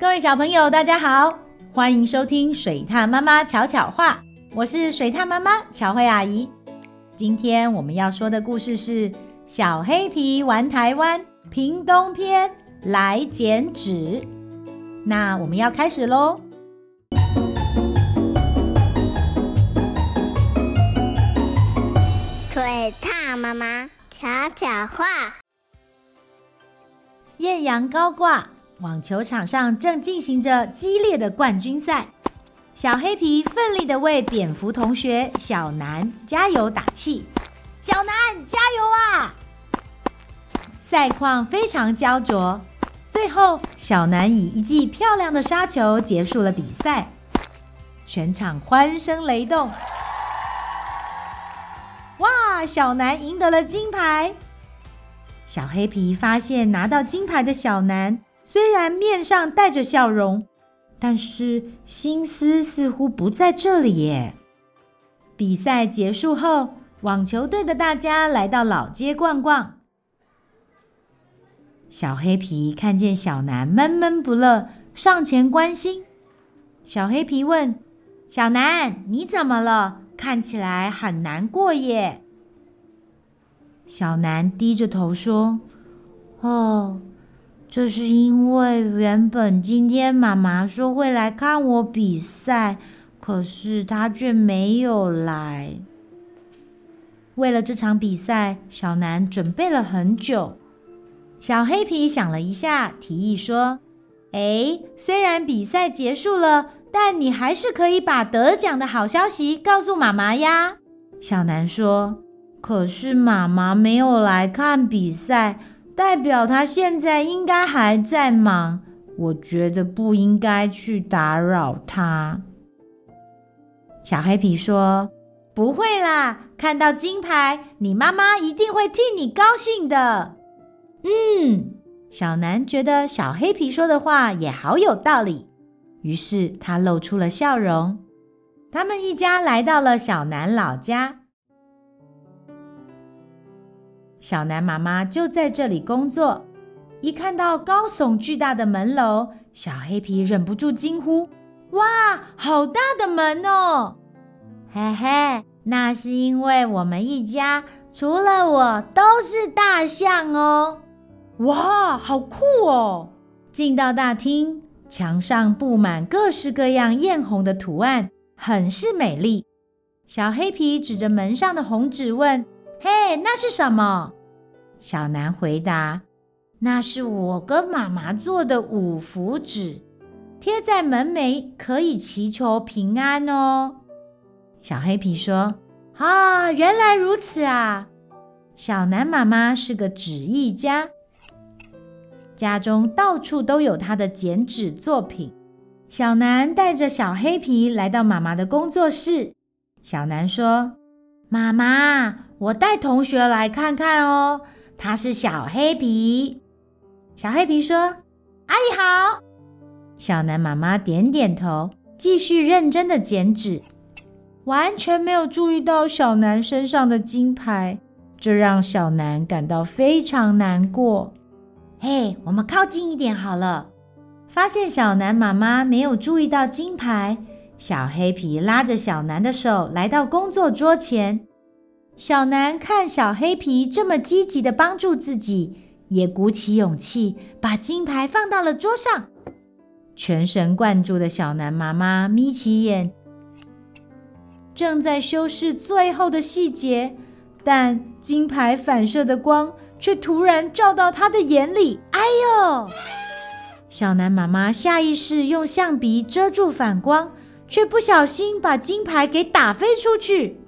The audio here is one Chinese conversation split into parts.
各位小朋友，大家好，欢迎收听水獭妈妈巧巧话，我是水獭妈妈巧慧阿姨。今天我们要说的故事是《小黑皮玩台湾屏东篇来剪纸》。那我们要开始喽。水獭妈妈巧巧话，艳阳高挂。网球场上正进行着激烈的冠军赛，小黑皮奋力的为蝙蝠同学小南加油打气：“小南，加油啊！”赛况非常焦灼，最后小南以一记漂亮的杀球结束了比赛，全场欢声雷动。哇！小南赢得了金牌。小黑皮发现拿到金牌的小南。虽然面上带着笑容，但是心思似乎不在这里耶。比赛结束后，网球队的大家来到老街逛逛。小黑皮看见小南闷闷不乐，上前关心。小黑皮问：“小南，你怎么了？看起来很难过耶。”小南低着头说：“哦。”这是因为原本今天妈妈说会来看我比赛，可是她却没有来。为了这场比赛，小南准备了很久。小黑皮想了一下，提议说：“哎，虽然比赛结束了，但你还是可以把得奖的好消息告诉妈妈呀。”小南说：“可是妈妈没有来看比赛。”代表他现在应该还在忙，我觉得不应该去打扰他。小黑皮说：“不会啦，看到金牌，你妈妈一定会替你高兴的。”嗯，小南觉得小黑皮说的话也好有道理，于是他露出了笑容。他们一家来到了小南老家。小南妈妈就在这里工作。一看到高耸巨大的门楼，小黑皮忍不住惊呼：“哇，好大的门哦！”嘿嘿，那是因为我们一家除了我都是大象哦。哇，好酷哦！进到大厅，墙上布满各式各样艳红的图案，很是美丽。小黑皮指着门上的红纸问。嘿，那是什么？小南回答：“那是我跟妈妈做的五福纸，贴在门楣，可以祈求平安哦。”小黑皮说：“啊，原来如此啊！”小南妈妈是个纸艺家，家中到处都有她的剪纸作品。小南带着小黑皮来到妈妈的工作室。小南说：“妈妈。”我带同学来看看哦，他是小黑皮。小黑皮说：“阿姨好。”小南妈妈点点头，继续认真的剪纸，完全没有注意到小南身上的金牌，这让小南感到非常难过。嘿，我们靠近一点好了。发现小南妈妈没有注意到金牌，小黑皮拉着小南的手来到工作桌前。小南看小黑皮这么积极地帮助自己，也鼓起勇气把金牌放到了桌上。全神贯注的小南妈妈眯起眼，正在修饰最后的细节，但金牌反射的光却突然照到她的眼里。哎呦！小南妈妈下意识用橡皮遮住反光，却不小心把金牌给打飞出去。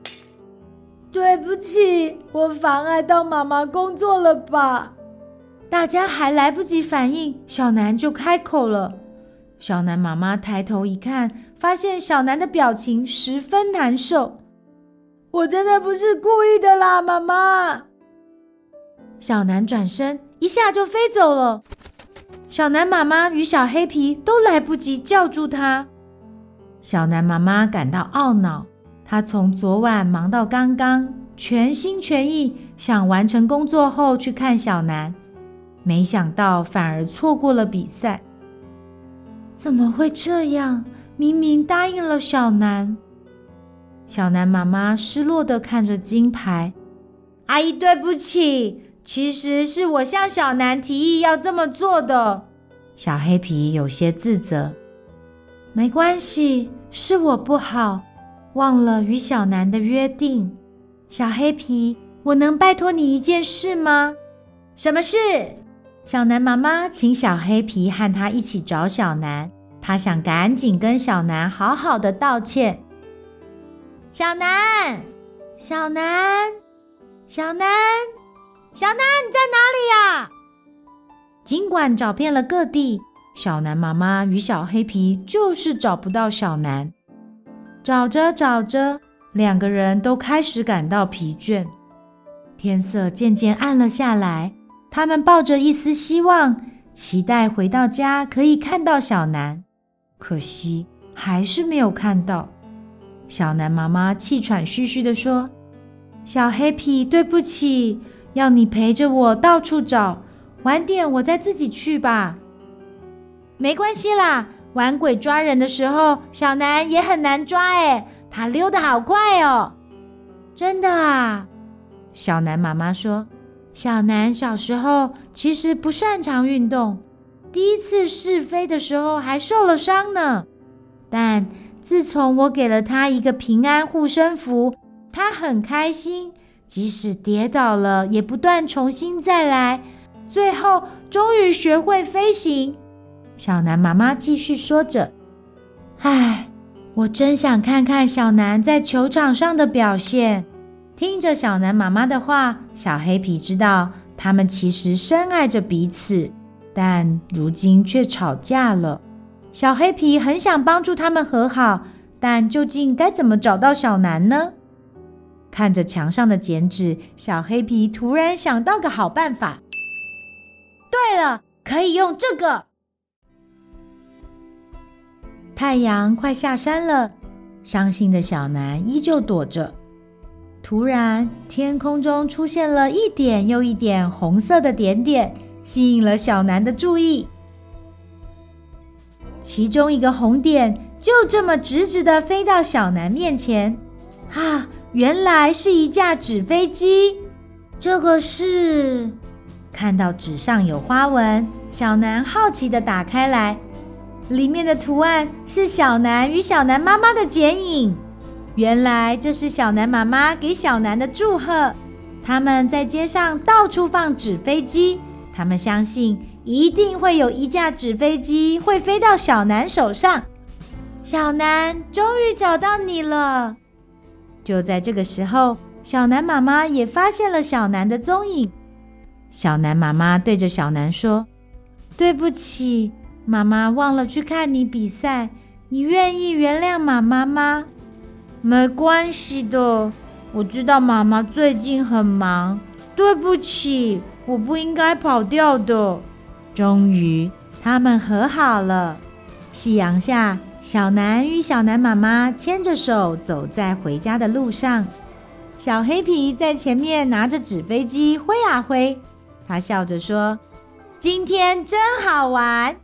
对不起，我妨碍到妈妈工作了吧？大家还来不及反应，小南就开口了。小南妈妈抬头一看，发现小南的表情十分难受。我真的不是故意的啦，妈妈。小南转身，一下就飞走了。小南妈妈与小黑皮都来不及叫住他。小南妈妈感到懊恼。他从昨晚忙到刚刚，全心全意想完成工作后去看小南，没想到反而错过了比赛。怎么会这样？明明答应了小南。小南妈妈失落的看着金牌，阿姨对不起，其实是我向小南提议要这么做的。小黑皮有些自责。没关系，是我不好，忘了与小南的约定。小黑皮，我能拜托你一件事吗？什么事？小南妈妈请小黑皮和她一起找小南，她想赶紧跟小南好好的道歉。小南，小南，小南，小南，你在哪里呀？尽管找遍了各地。小南妈妈与小黑皮就是找不到小南，找着找着，两个人都开始感到疲倦。天色渐渐暗了下来，他们抱着一丝希望，期待回到家可以看到小南。可惜还是没有看到。小南妈妈气喘吁吁地说：“小黑皮，对不起，要你陪着我到处找，晚点我再自己去吧。”没关系啦，玩鬼抓人的时候，小南也很难抓哎，他溜得好快哦。真的啊？小南妈妈说，小南小时候其实不擅长运动，第一次试飞的时候还受了伤呢。但自从我给了他一个平安护身符，他很开心，即使跌倒了也不断重新再来，最后终于学会飞行。小南妈妈继续说着：“唉，我真想看看小南在球场上的表现。”听着小南妈妈的话，小黑皮知道他们其实深爱着彼此，但如今却吵架了。小黑皮很想帮助他们和好，但究竟该怎么找到小南呢？看着墙上的剪纸，小黑皮突然想到个好办法。对了，可以用这个。太阳快下山了，伤心的小南依旧躲着。突然，天空中出现了一点又一点红色的点点，吸引了小南的注意。其中一个红点就这么直直的飞到小南面前。啊，原来是一架纸飞机！这个是……看到纸上有花纹，小南好奇的打开来。里面的图案是小南与小南妈妈的剪影，原来这是小南妈妈给小南的祝贺。他们在街上到处放纸飞机，他们相信一定会有一架纸飞机会飞到小南手上。小南，终于找到你了！就在这个时候，小南妈妈也发现了小南的踪影。小南妈妈对着小南说：“对不起。”妈妈忘了去看你比赛，你愿意原谅妈妈吗？没关系的，我知道妈妈最近很忙。对不起，我不应该跑掉的。终于，他们和好了。夕阳下，小南与小南妈妈牵着手走在回家的路上。小黑皮在前面拿着纸飞机挥啊挥，他笑着说：“今天真好玩。”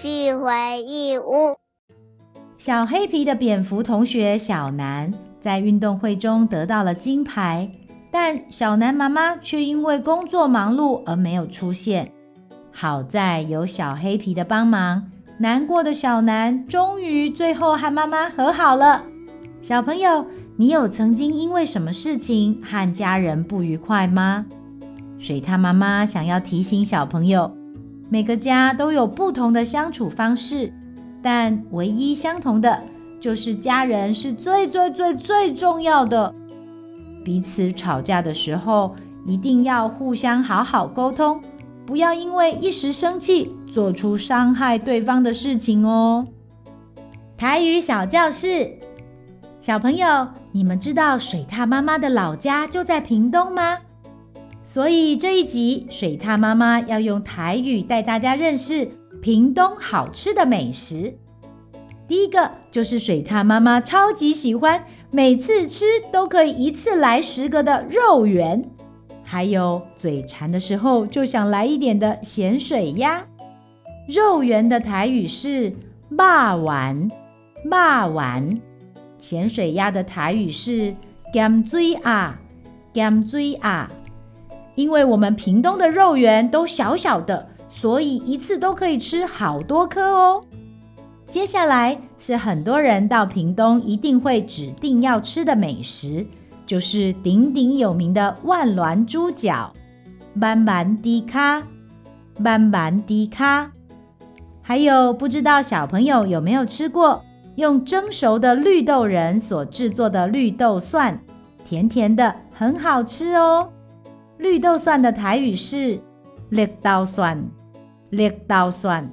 回忆屋。小黑皮的蝙蝠同学小南在运动会中得到了金牌，但小南妈妈却因为工作忙碌而没有出现。好在有小黑皮的帮忙，难过的小南终于最后和妈妈和好了。小朋友，你有曾经因为什么事情和家人不愉快吗？水獭妈妈想要提醒小朋友。每个家都有不同的相处方式，但唯一相同的就是家人是最最最最重要的。彼此吵架的时候，一定要互相好好沟通，不要因为一时生气做出伤害对方的事情哦。台语小教室，小朋友，你们知道水獭妈妈的老家就在屏东吗？所以这一集，水獭妈妈要用台语带大家认识屏东好吃的美食。第一个就是水獭妈妈超级喜欢，每次吃都可以一次来十个的肉圆。还有嘴馋的时候就想来一点的咸水鸭。肉圆的台语是“肉圆”，肉圆。咸水鸭的台语是“咸水鸭”，咸水鸭。因为我们屏东的肉圆都小小的，所以一次都可以吃好多颗哦。接下来是很多人到屏东一定会指定要吃的美食，就是鼎鼎有名的万峦猪脚，万峦猪脚，万峦猪脚。还有不知道小朋友有没有吃过用蒸熟的绿豆仁所制作的绿豆蒜，甜甜的，很好吃哦。绿豆蒜的台语是绿豆蒜，绿豆蒜。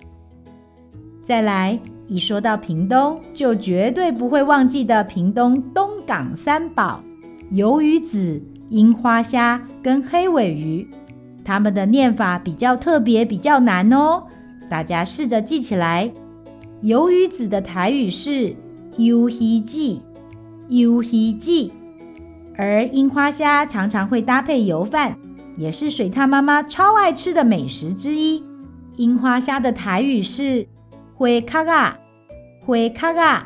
再来，一说到屏东，就绝对不会忘记的屏东东港三宝：鱿鱼子、樱花虾跟黑尾鱼。它们的念法比较特别，比较难哦。大家试着记起来。鱿鱼子的台语是鱿鱼子，鱿鱼子。而樱花虾常常会搭配油饭，也是水獭妈妈超爱吃的美食之一。樱花虾的台语是花壳仔，花壳仔。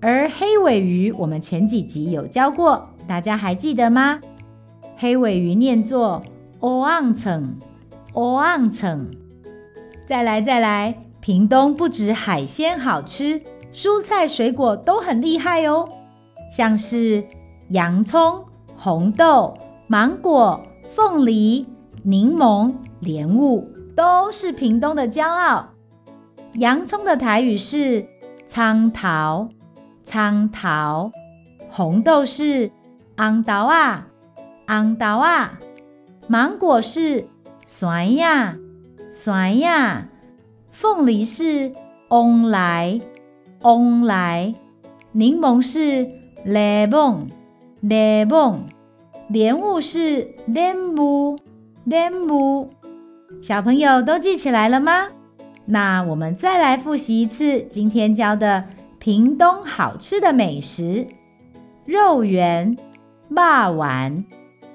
而黑尾鱼，我们前几集有教过，大家还记得吗？黑尾鱼念作欧昂层，欧昂层。再来再来，屏东不止海鲜好吃，蔬菜水果都很厉害哦，像是。洋葱、红豆、芒果、凤梨、柠檬、莲雾都是屏东的骄傲。洋葱的台语是葱头，葱头；红豆是红豆啊，红豆啊；芒果是酸呀，酸呀；凤梨是旺来，旺来；柠檬是雷梦。柠檬，莲雾是莲雾，莲雾。小朋友都记起来了吗？那我们再来复习一次今天教的屏东好吃的美食：肉圆、霸丸、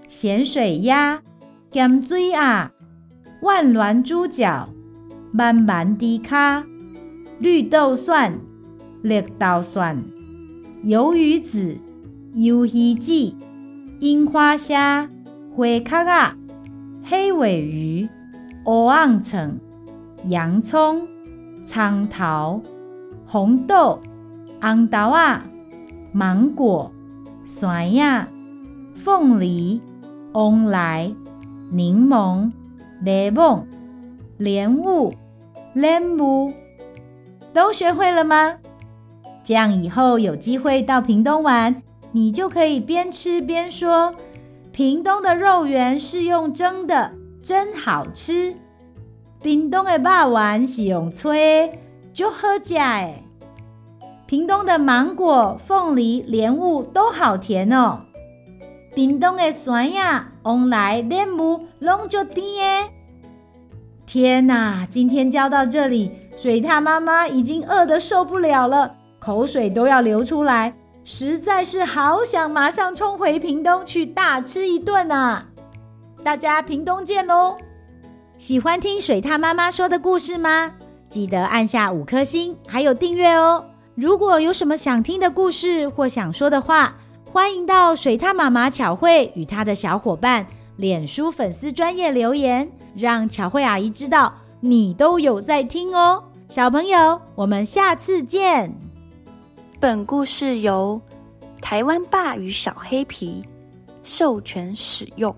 咸水鸭、咸水鸭、万峦猪脚、万峦猪脚、绿豆蒜、绿豆蒜、鱿鱼子。鱿鱼子、樱花虾、花壳仔、黑尾鱼、蚵仔葱、洋葱、葱头、红豆、红豆啊、芒果、酸呀、凤梨、旺来、柠檬、柠檬、莲雾、莲雾，都学会了吗？这样以后有机会到屏东玩。你就可以边吃边说：“屏东的肉圆是用蒸的，真好吃。屏东的肉圆是用吹，就好吃诶。屏东的芒果、凤梨、莲雾都好甜哦。屏东的酸呀、旺来、莲雾拢就甜诶。天哪，今天教到这里，水獭妈妈已经饿得受不了了，口水都要流出来。”实在是好想马上冲回屏东去大吃一顿啊！大家屏东见喽！喜欢听水獭妈妈说的故事吗？记得按下五颗星，还有订阅哦！如果有什么想听的故事或想说的话，欢迎到水獭妈妈巧慧与她的小伙伴脸书粉丝专业留言，让巧慧阿姨知道你都有在听哦！小朋友，我们下次见。本故事由台湾霸与小黑皮授权使用。